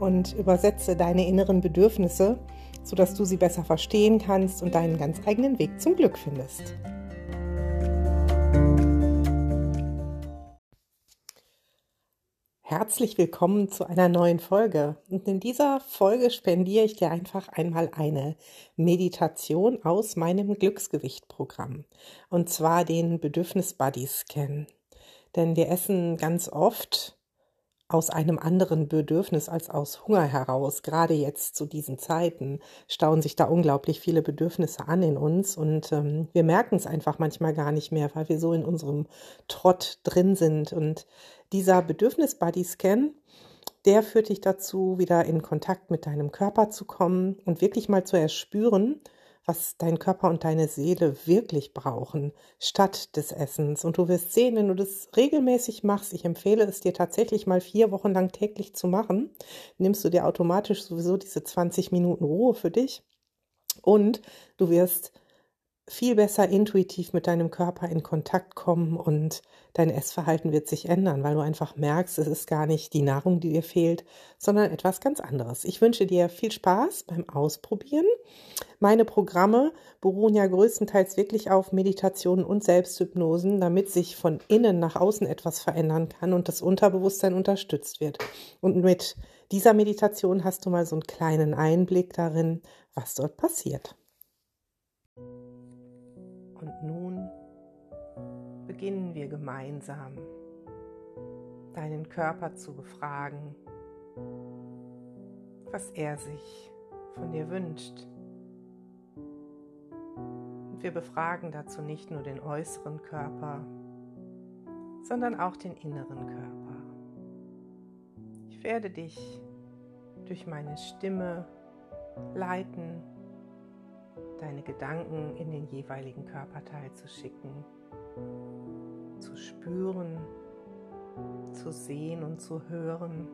und übersetze deine inneren Bedürfnisse, sodass du sie besser verstehen kannst und deinen ganz eigenen Weg zum Glück findest. Herzlich willkommen zu einer neuen Folge. Und in dieser Folge spendiere ich dir einfach einmal eine Meditation aus meinem Glücksgewicht-Programm. Und zwar den Bedürfnis-Body-Scan. Denn wir essen ganz oft aus einem anderen Bedürfnis als aus Hunger heraus. Gerade jetzt zu diesen Zeiten stauen sich da unglaublich viele Bedürfnisse an in uns und ähm, wir merken es einfach manchmal gar nicht mehr, weil wir so in unserem Trott drin sind. Und dieser Bedürfnis-Body-Scan, der führt dich dazu, wieder in Kontakt mit deinem Körper zu kommen und wirklich mal zu erspüren, was dein Körper und deine Seele wirklich brauchen, statt des Essens. Und du wirst sehen, wenn du das regelmäßig machst, ich empfehle es dir tatsächlich mal vier Wochen lang täglich zu machen, nimmst du dir automatisch sowieso diese 20 Minuten Ruhe für dich und du wirst viel besser intuitiv mit deinem Körper in Kontakt kommen und dein Essverhalten wird sich ändern, weil du einfach merkst, es ist gar nicht die Nahrung, die dir fehlt, sondern etwas ganz anderes. Ich wünsche dir viel Spaß beim Ausprobieren. Meine Programme beruhen ja größtenteils wirklich auf Meditationen und Selbsthypnosen, damit sich von innen nach außen etwas verändern kann und das Unterbewusstsein unterstützt wird. Und mit dieser Meditation hast du mal so einen kleinen Einblick darin, was dort passiert. Und nun beginnen wir gemeinsam, deinen Körper zu befragen, was er sich von dir wünscht. Und wir befragen dazu nicht nur den äußeren Körper, sondern auch den inneren Körper. Ich werde dich durch meine Stimme leiten deine Gedanken in den jeweiligen Körperteil zu schicken, zu spüren, zu sehen und zu hören,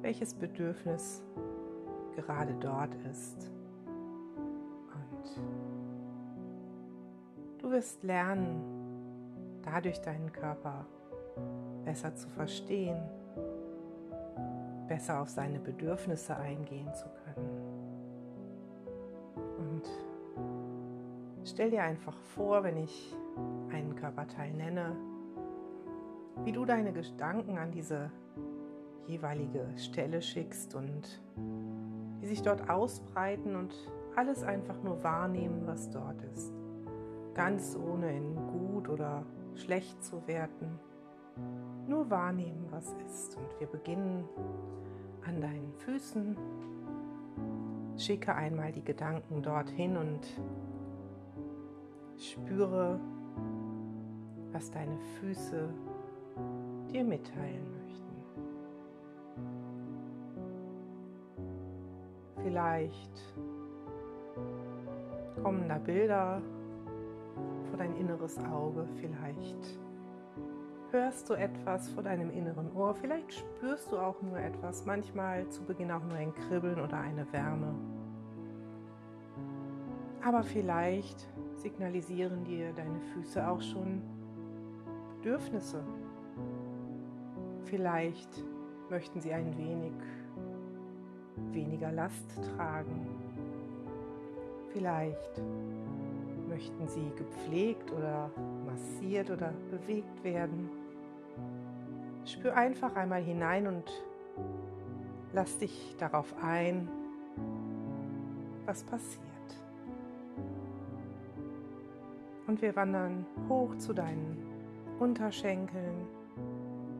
welches Bedürfnis gerade dort ist. Und du wirst lernen, dadurch deinen Körper besser zu verstehen, besser auf seine Bedürfnisse eingehen zu können. Stell dir einfach vor, wenn ich einen Körperteil nenne, wie du deine Gedanken an diese jeweilige Stelle schickst und die sich dort ausbreiten und alles einfach nur wahrnehmen, was dort ist. Ganz ohne in gut oder schlecht zu werten. Nur wahrnehmen, was ist. Und wir beginnen an deinen Füßen. Schicke einmal die Gedanken dorthin und Spüre, was deine Füße dir mitteilen möchten. Vielleicht kommen da Bilder vor dein inneres Auge, vielleicht hörst du etwas vor deinem inneren Ohr, vielleicht spürst du auch nur etwas, manchmal zu Beginn auch nur ein Kribbeln oder eine Wärme. Aber vielleicht signalisieren dir deine Füße auch schon Bedürfnisse. Vielleicht möchten sie ein wenig weniger Last tragen. Vielleicht möchten sie gepflegt oder massiert oder bewegt werden. Spür einfach einmal hinein und lass dich darauf ein, was passiert. Und wir wandern hoch zu deinen Unterschenkeln.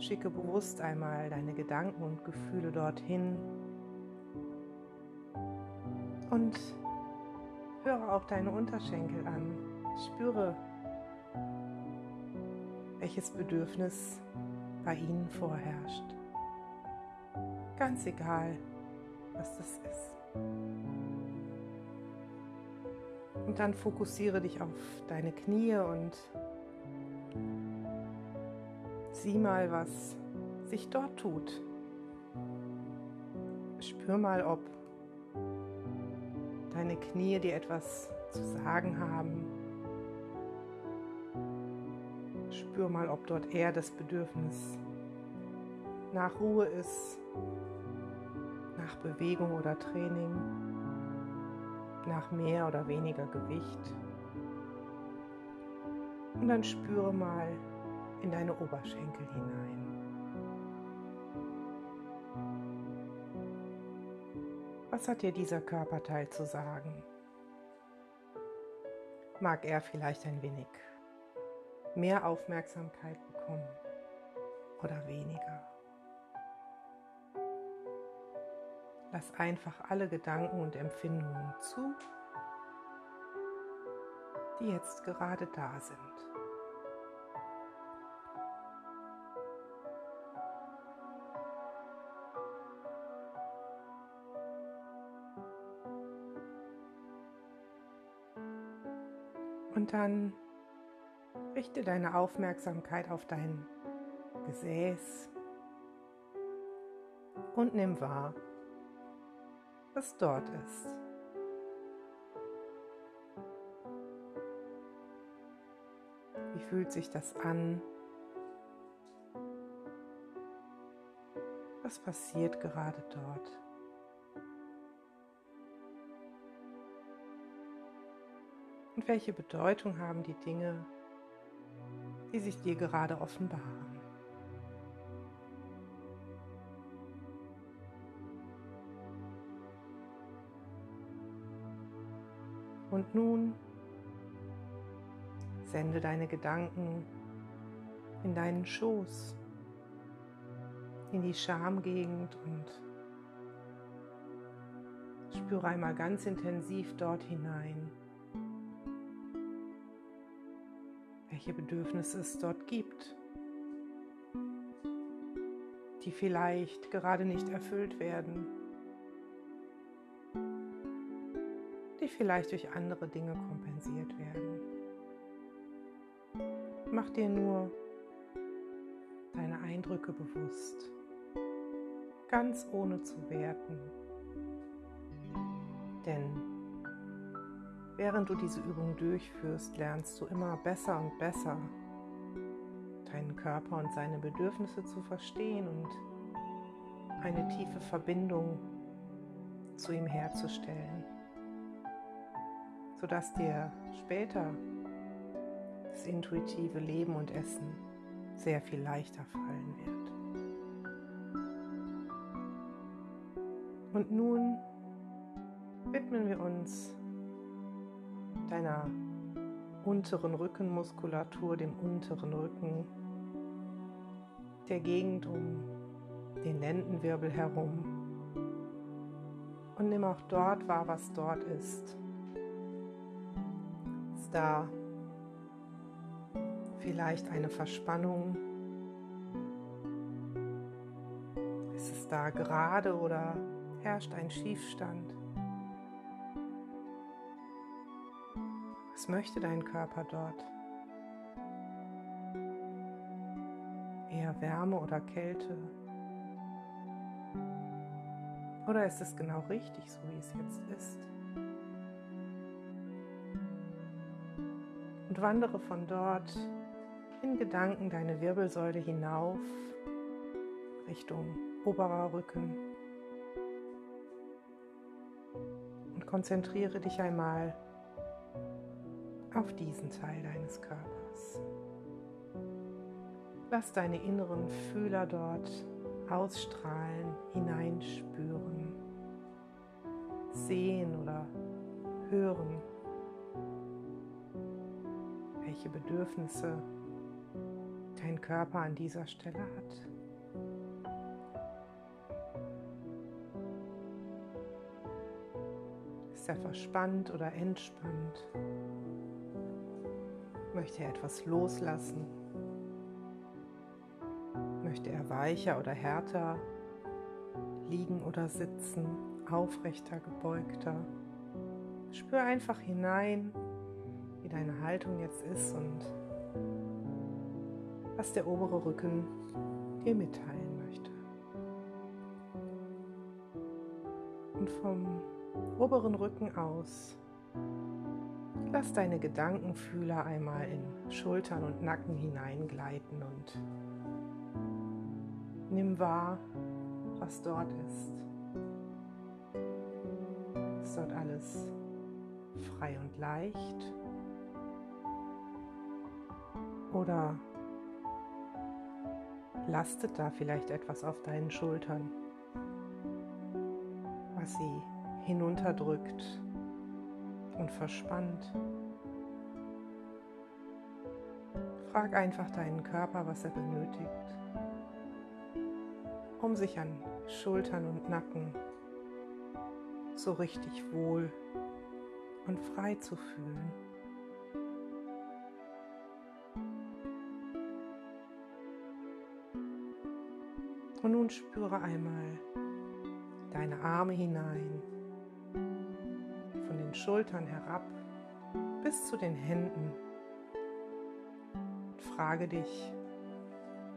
Schicke bewusst einmal deine Gedanken und Gefühle dorthin. Und höre auch deine Unterschenkel an. Spüre, welches Bedürfnis bei ihnen vorherrscht. Ganz egal, was das ist. Und dann fokussiere dich auf deine Knie und sieh mal, was sich dort tut. Spür mal, ob deine Knie dir etwas zu sagen haben. Spür mal, ob dort eher das Bedürfnis nach Ruhe ist, nach Bewegung oder Training, nach mehr oder weniger Gewicht. Und dann spüre mal in deine Oberschenkel hinein. Was hat dir dieser Körperteil zu sagen? Mag er vielleicht ein wenig mehr Aufmerksamkeit bekommen oder weniger? Lass einfach alle Gedanken und Empfindungen zu, die jetzt gerade da sind. Und dann richte deine Aufmerksamkeit auf dein Gesäß und nimm wahr, was dort ist. Wie fühlt sich das an? Was passiert gerade dort? Und welche Bedeutung haben die Dinge, die sich dir gerade offenbaren? Und nun sende deine Gedanken in deinen Schoß, in die Schamgegend und spüre einmal ganz intensiv dort hinein. welche Bedürfnisse es dort gibt, die vielleicht gerade nicht erfüllt werden, die vielleicht durch andere Dinge kompensiert werden. Mach dir nur deine Eindrücke bewusst, ganz ohne zu werten. Denn Während du diese Übung durchführst, lernst du immer besser und besser deinen Körper und seine Bedürfnisse zu verstehen und eine tiefe Verbindung zu ihm herzustellen, sodass dir später das intuitive Leben und Essen sehr viel leichter fallen wird. Und nun widmen wir uns deiner unteren Rückenmuskulatur, dem unteren Rücken, der Gegend um den Lendenwirbel herum. Und nimm auch dort wahr, was dort ist. Ist da vielleicht eine Verspannung? Ist es da gerade oder herrscht ein Schiefstand? Was möchte dein Körper dort? Eher Wärme oder Kälte? Oder ist es genau richtig, so wie es jetzt ist? Und wandere von dort in Gedanken deine Wirbelsäule hinauf Richtung oberer Rücken. Und konzentriere dich einmal auf diesen Teil deines Körpers. Lass deine inneren Fühler dort ausstrahlen, hineinspüren, sehen oder hören, welche Bedürfnisse dein Körper an dieser Stelle hat. Ist er verspannt oder entspannt? Möchte er etwas loslassen? Möchte er weicher oder härter liegen oder sitzen? aufrechter, gebeugter. Spür einfach hinein, wie deine Haltung jetzt ist und was der obere Rücken dir mitteilen möchte. Und vom oberen Rücken aus lass deine Gedankenfühler einmal in Schultern und Nacken hineingleiten und nimm wahr, was dort ist. Ist dort alles frei und leicht? Oder lastet da vielleicht etwas auf deinen Schultern, was sie hinunterdrückt und verspannt? Frag einfach deinen Körper, was er benötigt, um sich an Schultern und Nacken so richtig wohl und frei zu fühlen. Und nun spüre einmal deine Arme hinein, von den Schultern herab bis zu den Händen. Und frage dich,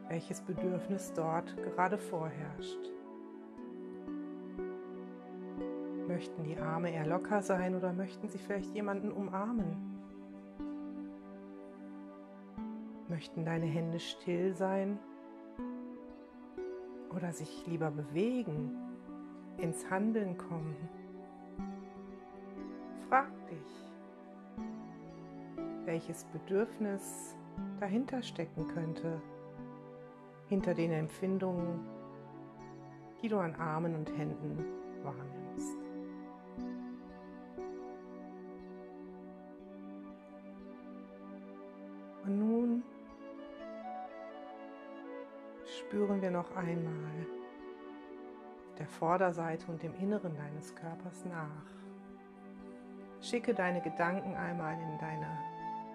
welches Bedürfnis dort gerade vorherrscht. Möchten die Arme eher locker sein oder möchten sie vielleicht jemanden umarmen? Möchten deine Hände still sein oder sich lieber bewegen, ins Handeln kommen? Frag dich, welches Bedürfnis dahinter stecken könnte, hinter den Empfindungen, die du an Armen und Händen wahrnimmst. Spüren wir noch einmal der Vorderseite und dem Inneren deines Körpers nach. Schicke deine Gedanken einmal in deine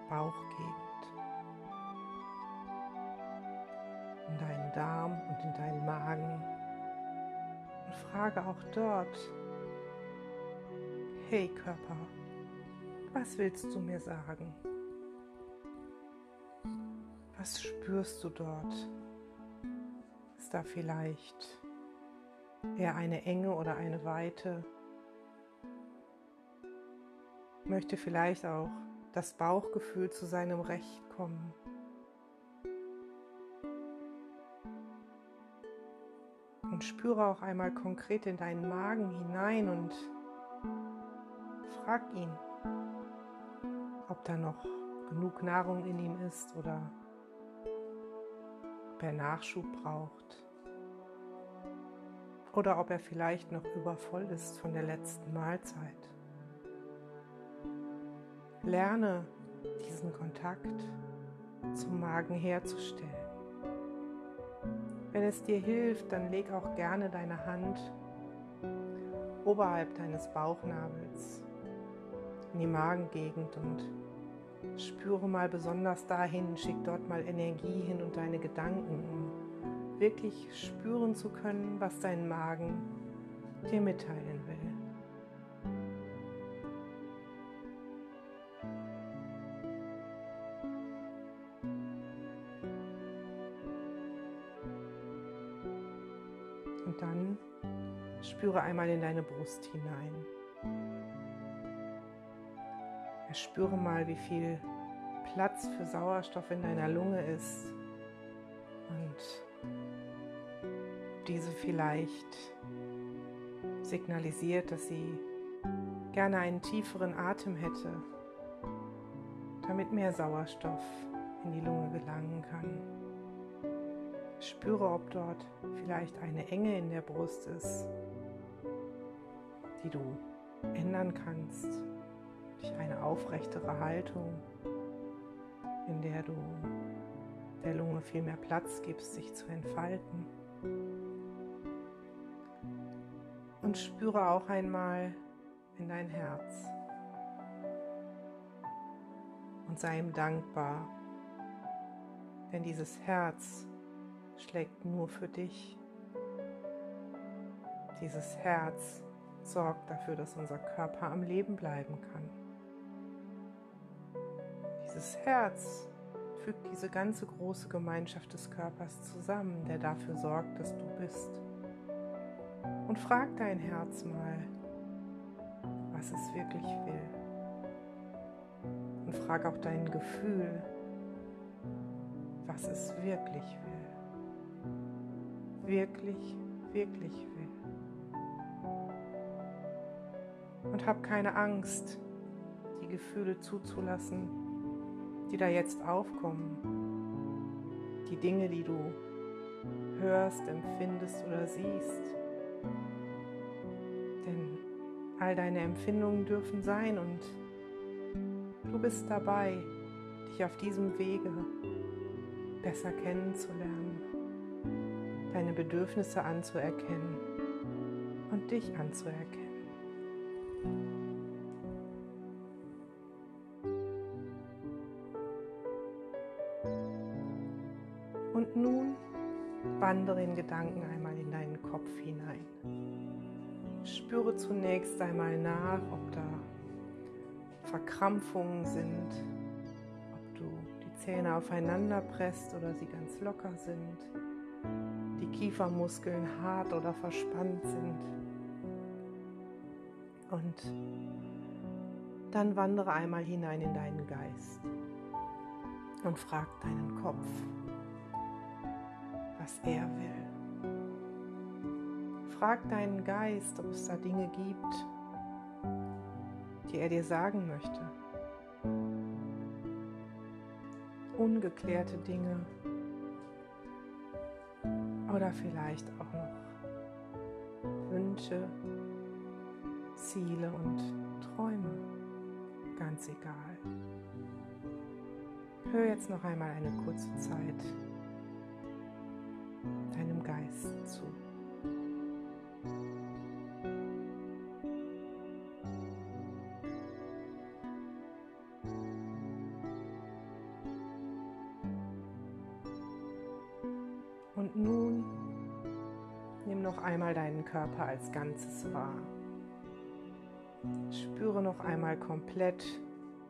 Bauchgegend, in deinen Darm und in deinen Magen und frage auch dort, hey Körper, was willst du mir sagen? Was spürst du dort? Ist da vielleicht eher eine Enge oder eine Weite? Möchte vielleicht auch das Bauchgefühl zu seinem Recht kommen? Und spüre auch einmal konkret in deinen Magen hinein und frag ihn, ob da noch genug Nahrung in ihm ist oder er Nachschub braucht oder ob er vielleicht noch übervoll ist von der letzten Mahlzeit. Lerne diesen Kontakt zum Magen herzustellen. Wenn es dir hilft, dann leg auch gerne deine Hand oberhalb deines Bauchnabels in die Magengegend und Spüre mal besonders dahin, schick dort mal Energie hin und deine Gedanken, um wirklich spüren zu können, was dein Magen dir mitteilen will. Und dann spüre einmal in deine Brust hinein. Spüre mal, wie viel Platz für Sauerstoff in deiner Lunge ist und diese vielleicht signalisiert, dass sie gerne einen tieferen Atem hätte, damit mehr Sauerstoff in die Lunge gelangen kann. Spüre, ob dort vielleicht eine Enge in der Brust ist, die du ändern kannst durch eine aufrechtere Haltung, in der du der Lunge viel mehr Platz gibst, sich zu entfalten. Und spüre auch einmal in dein Herz und sei ihm dankbar, denn dieses Herz schlägt nur für dich. Dieses Herz sorgt dafür, dass unser Körper am Leben bleiben kann. Dieses Herz fügt diese ganze große Gemeinschaft des Körpers zusammen, der dafür sorgt, dass du bist. Und frag dein Herz mal, was es wirklich will. Und frag auch dein Gefühl, was es wirklich will. Wirklich, wirklich will. Und hab keine Angst, die Gefühle zuzulassen, die da jetzt aufkommen, die Dinge, die du hörst, empfindest oder siehst. Denn all deine Empfindungen dürfen sein und du bist dabei, dich auf diesem Wege besser kennenzulernen, deine Bedürfnisse anzuerkennen und dich anzuerkennen. Wandere in Gedanken einmal in deinen Kopf hinein. Spüre zunächst einmal nach, ob da Verkrampfungen sind, ob du die Zähne aufeinander presst oder sie ganz locker sind, die Kiefermuskeln hart oder verspannt sind. Und dann wandere einmal hinein in deinen Geist und frag deinen Kopf, was er will. Frag deinen Geist, ob es da Dinge gibt, die er dir sagen möchte. Ungeklärte Dinge oder vielleicht auch noch Wünsche, Ziele und Träume. Ganz egal. Hör jetzt noch einmal eine kurze Zeit Geist zu. Und nun nimm noch einmal deinen Körper als Ganzes wahr. Spüre noch einmal komplett,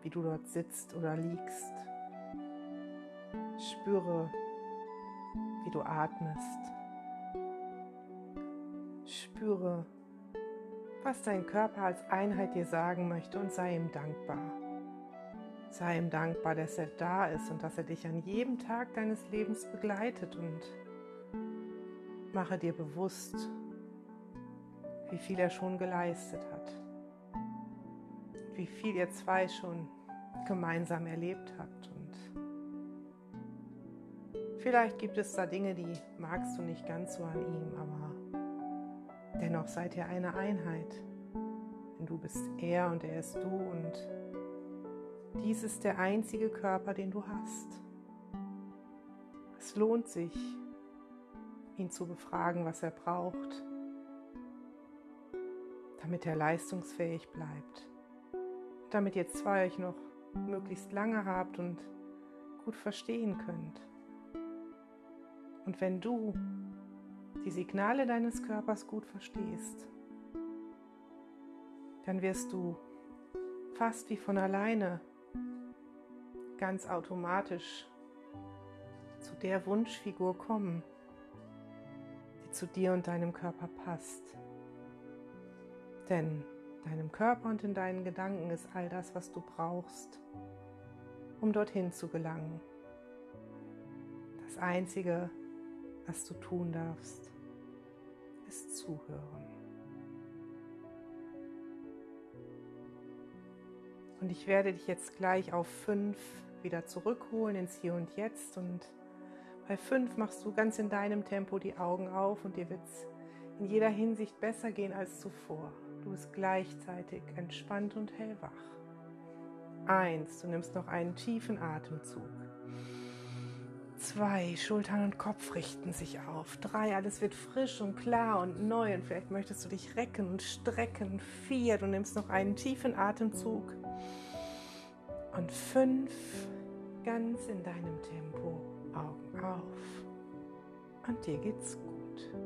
wie du dort sitzt oder liegst. Spüre, wie du atmest. Spüre, was dein Körper als Einheit dir sagen möchte und sei ihm dankbar. Sei ihm dankbar, dass er da ist und dass er dich an jedem Tag deines Lebens begleitet und mache dir bewusst, wie viel er schon geleistet hat, wie viel ihr zwei schon gemeinsam erlebt habt vielleicht gibt es da Dinge, die magst du nicht ganz so an ihm, aber Dennoch seid ihr eine Einheit, denn du bist er und er ist du und dies ist der einzige Körper, den du hast. Es lohnt sich, ihn zu befragen, was er braucht, damit er leistungsfähig bleibt, damit ihr zwei euch noch möglichst lange habt und gut verstehen könnt. Und wenn du die Signale deines Körpers gut verstehst, dann wirst du fast wie von alleine ganz automatisch zu der Wunschfigur kommen, die zu dir und deinem Körper passt. Denn deinem Körper und in deinen Gedanken ist all das, was du brauchst, um dorthin zu gelangen. Das Einzige, was du tun darfst, ist Zuhören. Und ich werde dich jetzt gleich auf fünf wieder zurückholen ins Hier und Jetzt. Und bei fünf machst du ganz in deinem Tempo die Augen auf und dir wird es in jeder Hinsicht besser gehen als zuvor. Du bist gleichzeitig entspannt und hellwach. Eins, du nimmst noch einen tiefen Atemzug. Zwei, Schultern und Kopf richten sich auf. Drei, alles wird frisch und klar und neu und vielleicht möchtest du dich recken und strecken. Vier, du nimmst noch einen tiefen Atemzug. Und fünf, ganz in deinem Tempo, Augen auf. Und dir geht's gut.